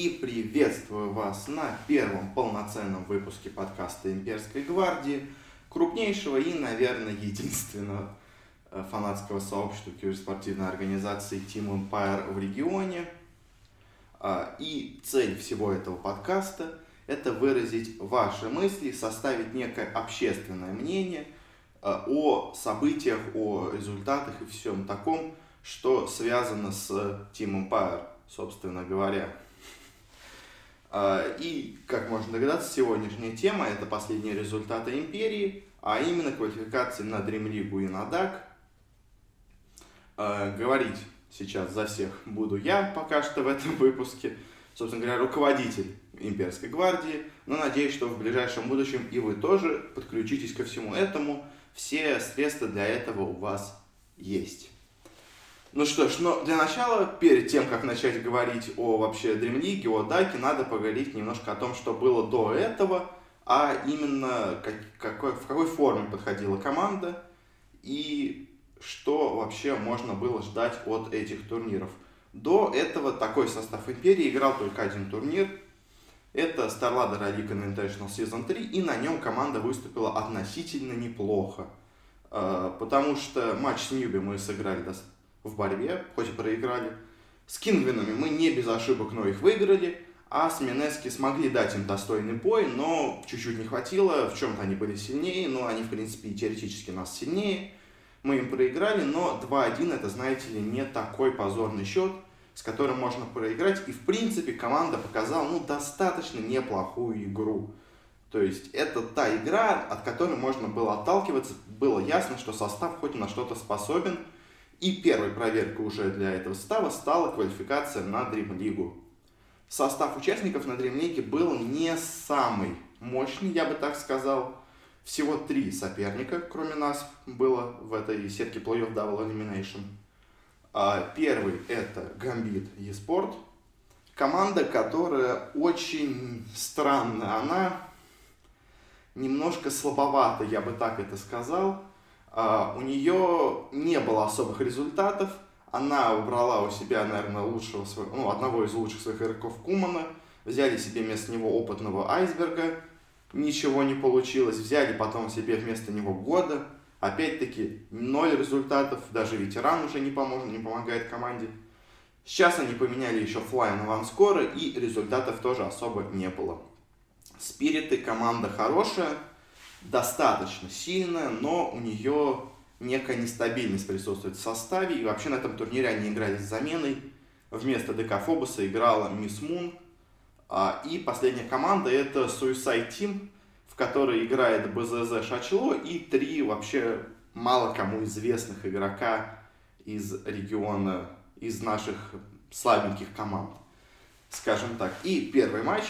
и приветствую вас на первом полноценном выпуске подкаста «Имперской гвардии», крупнейшего и, наверное, единственного э, фанатского сообщества киберспортивной организации Team Empire в регионе. А, и цель всего этого подкаста – это выразить ваши мысли, составить некое общественное мнение э, о событиях, о результатах и всем таком, что связано с Team Empire, собственно говоря. А, и, как можно догадаться, сегодняшняя тема – это последние результаты Империи, а именно квалификации на League и на. А, говорить сейчас за всех буду я пока что в этом выпуске, собственно говоря, руководитель Имперской гвардии, но надеюсь, что в ближайшем будущем и вы тоже подключитесь ко всему этому. Все средства для этого у вас есть. Ну что ж, но для начала, перед тем, как начать говорить о вообще League, о Даке, надо поговорить немножко о том, что было до этого, а именно как, какой, в какой форме подходила команда и что вообще можно было ждать от этих турниров. До этого такой состав Империи играл только один турнир. Это StarLadder League International Season 3, и на нем команда выступила относительно неплохо. Э, потому что матч с Ньюби мы сыграли в борьбе, хоть и проиграли. С Кингвинами мы не без ошибок, но их выиграли. А с Минески смогли дать им достойный бой, но чуть-чуть не хватило. В чем-то они были сильнее, но они, в принципе, теоретически нас сильнее. Мы им проиграли, но 2-1 это, знаете ли, не такой позорный счет, с которым можно проиграть. И, в принципе, команда показала, ну, достаточно неплохую игру. То есть, это та игра, от которой можно было отталкиваться. Было ясно, что состав хоть на что-то способен – и первой проверкой уже для этого состава стала квалификация на Дрим-лигу. Состав участников на Дрим-лиге был не самый мощный, я бы так сказал. Всего три соперника, кроме нас, было в этой сетке плей-офф Double Elimination. А первый это Гамбит eSport. Команда, которая очень странная. Она немножко слабовата, я бы так это сказал. Uh, у нее не было особых результатов. Она убрала у себя, наверное, лучшего своего, ну, одного из лучших своих игроков Кумана. Взяли себе вместо него опытного Айсберга. Ничего не получилось. Взяли потом себе вместо него Года. Опять-таки, ноль результатов. Даже ветеран уже не поможет, не помогает команде. Сейчас они поменяли еще Флай на Ванскора, и результатов тоже особо не было. Спириты команда хорошая, достаточно сильная, но у нее некая нестабильность присутствует в составе. И вообще на этом турнире они играли с заменой. Вместо ДК Фобуса играла Мисс Мун. А, и последняя команда это Suicide Team, в которой играет БЗЗ Шачло и три вообще мало кому известных игрока из региона, из наших слабеньких команд, скажем так. И первый матч,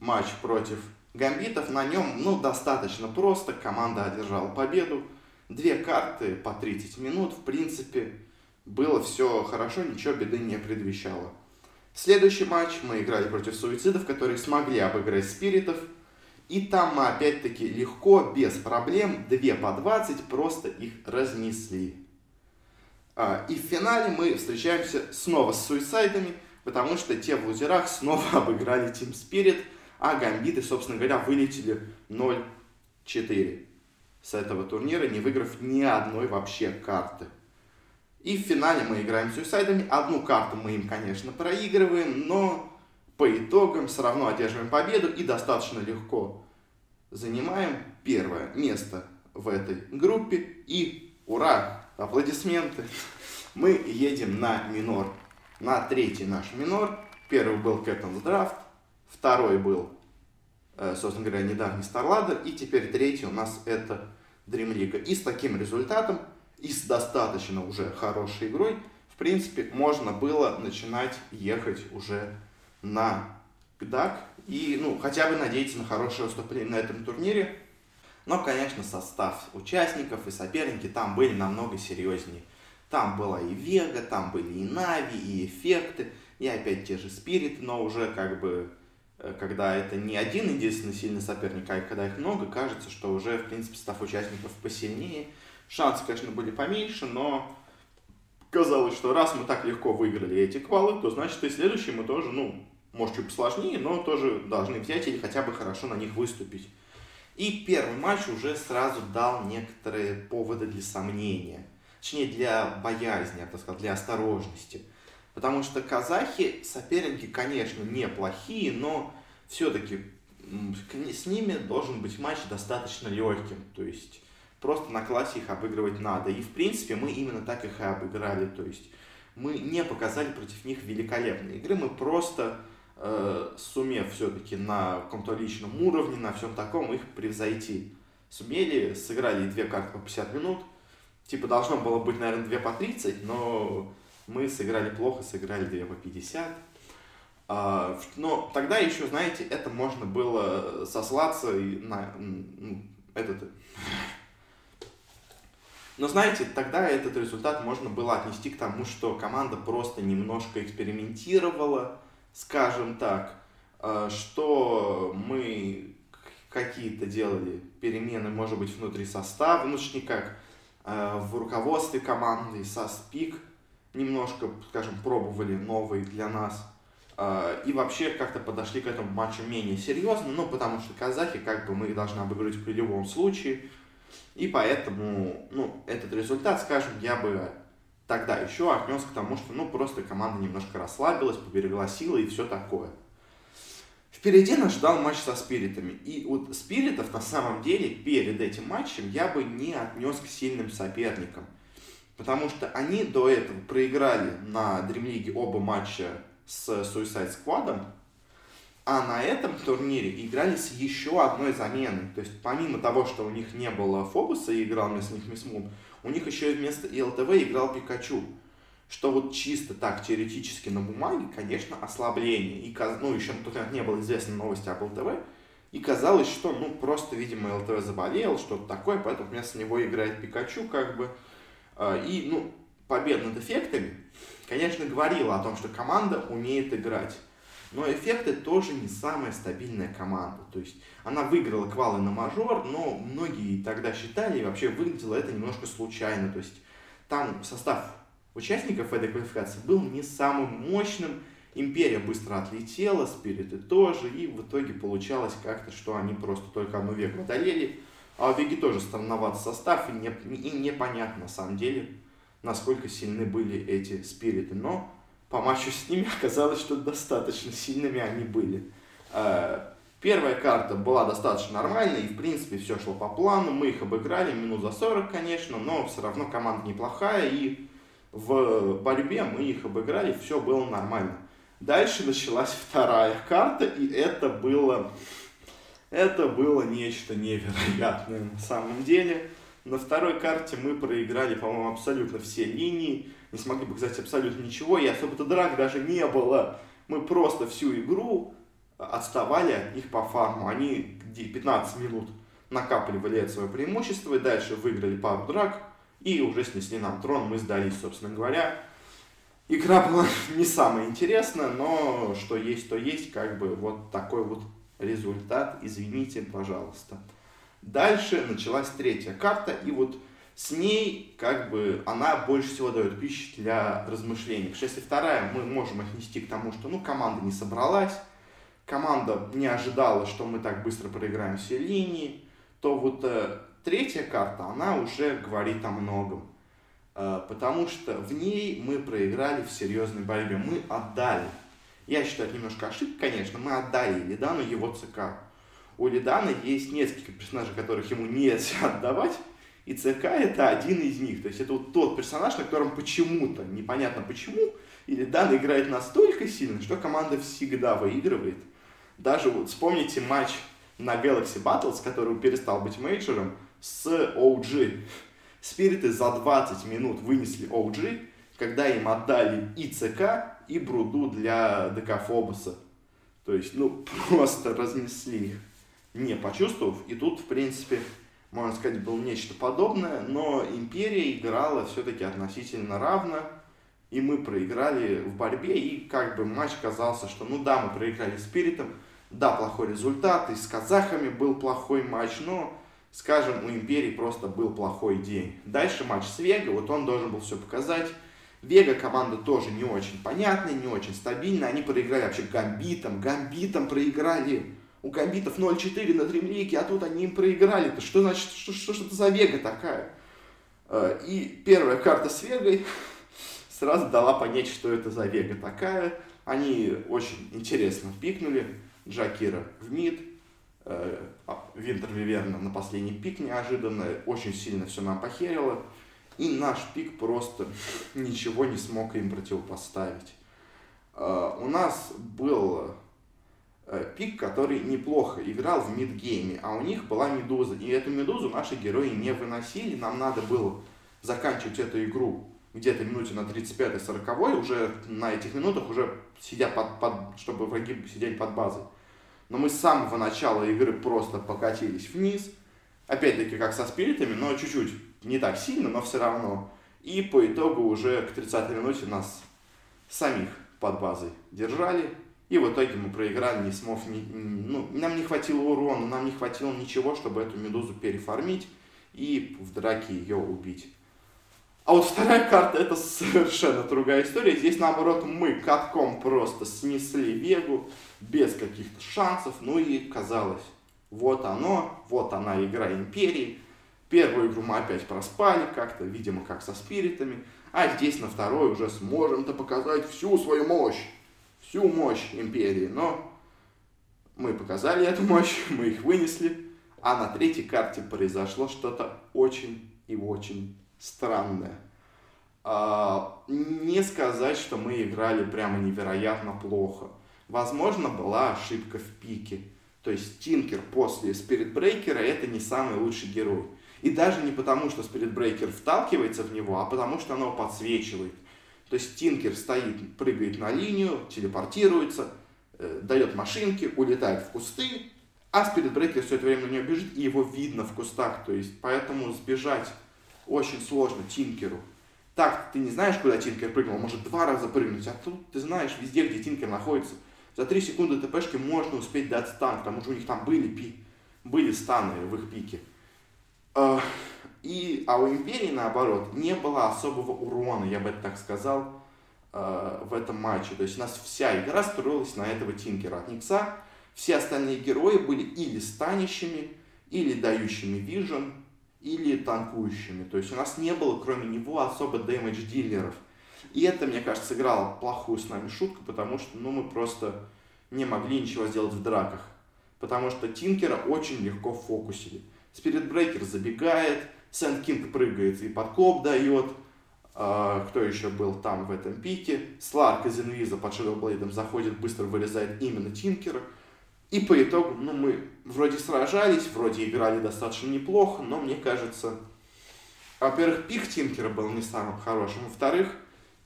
матч против Гамбитов на нем, ну, достаточно просто. Команда одержала победу. Две карты по 30 минут. В принципе, было все хорошо, ничего беды не предвещало. Следующий матч мы играли против суицидов, которые смогли обыграть спиритов. И там мы опять-таки легко, без проблем, 2 по 20 просто их разнесли. А, и в финале мы встречаемся снова с суицидами, потому что те в лузерах снова обыграли Team Spirit – а гамбиты, собственно говоря, вылетели 0-4 с этого турнира, не выиграв ни одной вообще карты. И в финале мы играем с суицидами. Одну карту мы им, конечно, проигрываем, но по итогам все равно одерживаем победу и достаточно легко занимаем первое место в этой группе. И ура! Аплодисменты! Мы едем на минор, на третий наш минор. Первый был Captain's Draft, Второй был, э, собственно говоря, недавний StarLadder. И теперь третий у нас это League. И с таким результатом, и с достаточно уже хорошей игрой, в принципе, можно было начинать ехать уже на ГДАК. И, ну, хотя бы надеяться на хорошее выступление на этом турнире. Но, конечно, состав участников и соперники там были намного серьезнее. Там была и Вега, там были и Нави, и эффекты, и опять те же Спириты, но уже как бы когда это не один единственный сильный соперник, а когда их много, кажется, что уже, в принципе, став участников посильнее. Шансы, конечно, были поменьше, но казалось, что раз мы так легко выиграли эти квалы, то значит и следующие мы тоже, ну, может, чуть посложнее, но тоже должны взять или хотя бы хорошо на них выступить. И первый матч уже сразу дал некоторые поводы для сомнения. Точнее, для боязни, я бы сказал, для осторожности. Потому что казахи, соперники, конечно, неплохие, но все-таки с ними должен быть матч достаточно легким. То есть просто на классе их обыгрывать надо. И в принципе мы именно так их и обыграли. То есть мы не показали против них великолепной игры, мы просто э, сумев все-таки на каком-то личном уровне, на всем таком их превзойти. Сумели, сыграли две карты по 50 минут. Типа должно было быть, наверное, две по 30, но мы сыграли плохо, сыграли две по 50. А, но тогда еще, знаете, это можно было сослаться на ну, этот но знаете, тогда этот результат можно было отнести к тому, что команда просто немножко экспериментировала, скажем так, э, что мы какие-то делали перемены, может быть, внутри состава, ну, никак, э, в руководстве команды, со спик немножко, скажем, пробовали новые для нас. Э, и вообще как-то подошли к этому матчу менее серьезно, ну, потому что казахи, как бы, мы их должны обыграть при любом случае, и поэтому, ну, этот результат, скажем, я бы тогда еще отнес к тому, что, ну, просто команда немножко расслабилась, поберегла силы и все такое. Впереди нас ждал матч со спиритами. И вот спиритов на самом деле перед этим матчем я бы не отнес к сильным соперникам. Потому что они до этого проиграли на League оба матча с Suicide Squad, а на этом турнире играли с еще одной заменой. То есть помимо того, что у них не было Фобуса и играл вместо них Мисс Мун, у них еще и вместо ИЛТВ играл Пикачу. Что вот чисто так теоретически на бумаге, конечно, ослабление. И, ну, еще на тот момент не было известно новости об ЛТВ. И казалось, что, ну, просто, видимо, ЛТВ заболел, что-то такое, поэтому вместо него играет Пикачу, как бы. А, и, ну, побед над эффектами, конечно, говорила о том, что команда умеет играть. Но эффекты тоже не самая стабильная команда. То есть она выиграла квалы на мажор, но многие тогда считали, и вообще выглядело это немножко случайно. То есть там состав участников этой квалификации был не самым мощным, Империя быстро отлетела, Спириты тоже, и в итоге получалось как-то, что они просто только одну веку одолели. А у Веги тоже странноват состав, и, не, и непонятно на самом деле, насколько сильны были эти спириты. Но по матчу с ними оказалось, что достаточно сильными они были. Э, первая карта была достаточно нормальной, и в принципе все шло по плану. Мы их обыграли минут за 40, конечно, но все равно команда неплохая, и в борьбе мы их обыграли, все было нормально. Дальше началась вторая карта, и это было, это было нечто невероятное на самом деле. На второй карте мы проиграли, по-моему, абсолютно все линии не смогли показать абсолютно ничего, и особо-то драк даже не было. Мы просто всю игру отставали от них по фарму. Они 15 минут накапливали это свое преимущество, и дальше выиграли пару драк, и уже снесли нам трон, мы сдались, собственно говоря. Игра была не самая интересная, но что есть, то есть, как бы вот такой вот результат, извините, пожалуйста. Дальше началась третья карта, и вот с ней как бы она больше всего дает пищи для размышлений. Потому что если вторая мы можем отнести к тому, что ну команда не собралась, команда не ожидала, что мы так быстро проиграем все линии, то вот э, третья карта, она уже говорит о многом. Э, потому что в ней мы проиграли в серьезной борьбе. Мы отдали. Я считаю, немножко ошибка, конечно. Мы отдали Лидану его ЦК. У Лидана есть несколько персонажей, которых ему нельзя отдавать. И ЦК это один из них. То есть это вот тот персонаж, на котором почему-то, непонятно почему, или Дан играет настолько сильно, что команда всегда выигрывает. Даже вот вспомните матч на Galaxy Battles, который перестал быть мейджором, с OG. Спириты за 20 минут вынесли OG, когда им отдали и ЦК, и Бруду для ДК Фобоса. То есть, ну, просто разнесли их, не почувствовав. И тут, в принципе, можно сказать, было нечто подобное, но Империя играла все-таки относительно равно, и мы проиграли в борьбе, и как бы матч казался, что ну да, мы проиграли Спиритом, да, плохой результат, и с казахами был плохой матч, но, скажем, у Империи просто был плохой день. Дальше матч с Вега, вот он должен был все показать. Вега команда тоже не очень понятная, не очень стабильная. Они проиграли вообще Гамбитом. Гамбитом проиграли. У Гамбитов 0-4 на дремлике, а тут они им проиграли. -то. Что значит, что, что, что это за Вега такая? Э, и первая карта с Вегой сразу дала понять, что это за Вега такая. Они очень интересно пикнули. Джакира в мид, э, а, Винтер Виверна на последний пик неожиданно, очень сильно все нам похерило. И наш пик просто ничего не смог им противопоставить. Э, у нас был пик, который неплохо играл в мидгейме, а у них была медуза. И эту медузу наши герои не выносили, нам надо было заканчивать эту игру где-то минуте на 35-40 уже на этих минутах уже сидя под, под, чтобы враги сидели под базой. Но мы с самого начала игры просто покатились вниз. Опять-таки, как со спиритами, но чуть-чуть не так сильно, но все равно. И по итогу уже к 30 минуте нас самих под базой держали. И в итоге мы проиграли, не смог, не, ну, нам не хватило урона, нам не хватило ничего, чтобы эту медузу переформить и в драке ее убить. А вот вторая карта это совершенно другая история. Здесь наоборот мы катком просто снесли Вегу без каких-то шансов. Ну и казалось, вот оно, вот она игра Империи. Первую игру мы опять проспали как-то, видимо, как со спиритами. А здесь на второй уже сможем-то показать всю свою мощь. Всю мощь Империи. Но мы показали эту мощь, мы их вынесли. А на третьей карте произошло что-то очень и очень странное. А, не сказать, что мы играли прямо невероятно плохо. Возможно, была ошибка в пике. То есть Тинкер после Спирит Брейкера это не самый лучший герой. И даже не потому, что Спирит Брейкер вталкивается в него, а потому что оно подсвечивает. То есть Тинкер стоит, прыгает на линию, телепортируется, э, дает машинки, улетает в кусты, а Спирит Брейкер все это время на него бежит, и его видно в кустах. То есть поэтому сбежать очень сложно Тинкеру. Так, ты не знаешь, куда Тинкер прыгнул, может два раза прыгнуть, а тут ты знаешь везде, где Тинкер находится. За три секунды ТПшки можно успеть дать стан, потому что у них там были, пи, были станы в их пике. А, и, а у Империи, наоборот, не было особого урона, я бы так сказал, а, в этом матче. То есть у нас вся игра строилась на этого Тинкера от Никса. Все остальные герои были или станищами, или дающими вижен, или танкующими. То есть у нас не было, кроме него, особо дэмэдж-дилеров. И это, мне кажется, сыграло плохую с нами шутку, потому что ну, мы просто не могли ничего сделать в драках. Потому что Тинкера очень легко фокусили. Спирит Брейкер забегает, Сэнд Кинг прыгает и подкоп дает. А, кто еще был там в этом пике? Сларк из Инвиза под Shadowblade заходит, быстро вырезает именно Тинкера. И по итогу, ну, мы вроде сражались, вроде играли достаточно неплохо, но мне кажется, во-первых, пик Тинкера был не самым хорошим, во-вторых,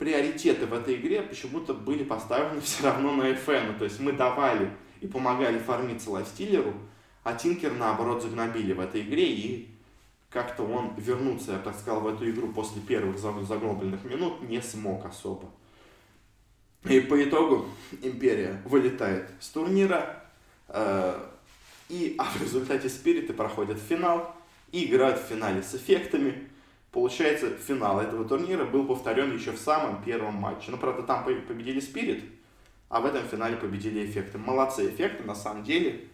приоритеты в этой игре почему-то были поставлены все равно на FN. То есть мы давали и помогали фармиться лайфстиллеру, а Тинкер, наоборот, загнобили в этой игре, и как-то он вернуться, я так сказал, в эту игру после первых загнобленных минут не смог особо. И по итогу Империя вылетает с турнира, Э, и, а в результате спириты проходят финал и играют в финале с эффектами. Получается, финал этого турнира был повторен еще в самом первом матче. Но, правда, там победили спирит, а в этом финале победили эффекты. Молодцы эффекты, на самом деле.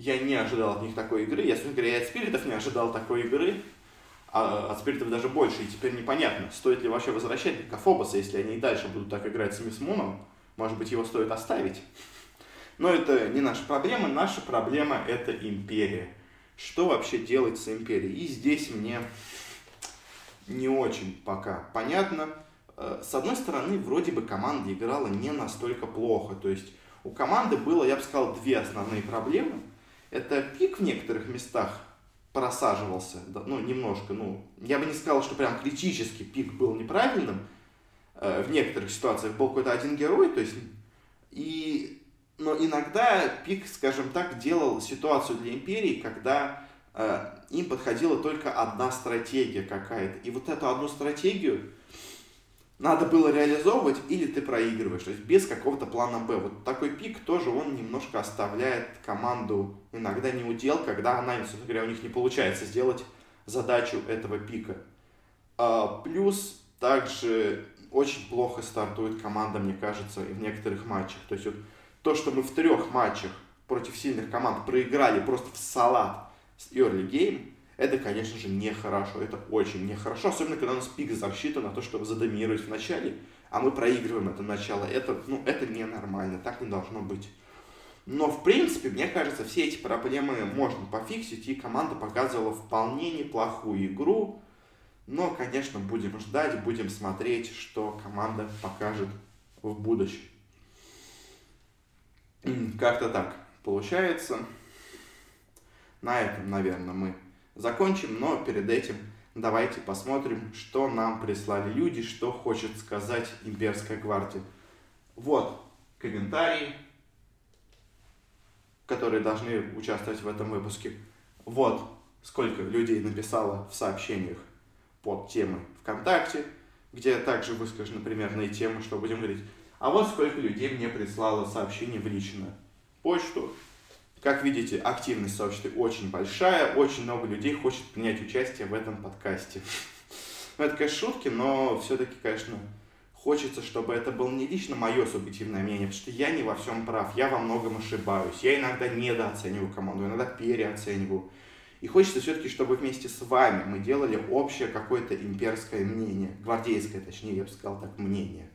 Я не ожидал от них такой игры. Я, собственно говоря, от спиритов не ожидал такой игры. А от спиритов даже больше. И теперь непонятно, стоит ли вообще возвращать Кафобоса, если они и дальше будут так играть с Мисс Муном. Может быть, его стоит оставить. Но это не наша проблема, наша проблема это империя. Что вообще делать с империей? И здесь мне не очень пока понятно. Э, с одной стороны, вроде бы команда играла не настолько плохо. То есть у команды было, я бы сказал, две основные проблемы. Это пик в некоторых местах просаживался, ну, немножко, ну, я бы не сказал, что прям критически пик был неправильным. Э, в некоторых ситуациях был какой-то один герой, то есть, и но иногда Пик, скажем так, делал ситуацию для империи, когда э, им подходила только одна стратегия какая-то. И вот эту одну стратегию надо было реализовывать, или ты проигрываешь, то есть без какого-то плана Б. Вот такой пик тоже он немножко оставляет команду иногда не удел, когда она, собственно говоря, у них не получается сделать задачу этого пика. А, плюс также очень плохо стартует команда, мне кажется, в некоторых матчах. То есть вот то, что мы в трех матчах против сильных команд проиграли просто в салат с early game, это, конечно же, нехорошо. Это очень нехорошо, особенно когда у нас пик защиты на то, чтобы задоминировать в начале, а мы проигрываем это начало. Это, ну, это ненормально, так не должно быть. Но, в принципе, мне кажется, все эти проблемы можно пофиксить, и команда показывала вполне неплохую игру. Но, конечно, будем ждать, будем смотреть, что команда покажет в будущем. Как-то так получается. На этом, наверное, мы закончим, но перед этим давайте посмотрим, что нам прислали люди, что хочет сказать имперская гвардия. Вот комментарии, которые должны участвовать в этом выпуске. Вот сколько людей написало в сообщениях под темой ВКонтакте, где также выскажены примерные темы, что будем говорить. А вот сколько людей мне прислало сообщение в личную почту. Как видите, активность сообщества очень большая, очень много людей хочет принять участие в этом подкасте. Ну, это, конечно, шутки, но все-таки, конечно, хочется, чтобы это было не лично мое субъективное мнение, потому что я не во всем прав, я во многом ошибаюсь, я иногда недооцениваю команду, иногда переоцениваю. И хочется все-таки, чтобы вместе с вами мы делали общее какое-то имперское мнение, гвардейское, точнее, я бы сказал так, мнение.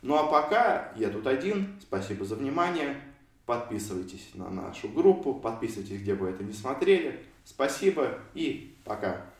Ну а пока я тут один, спасибо за внимание, подписывайтесь на нашу группу, подписывайтесь, где бы это не смотрели. Спасибо и пока.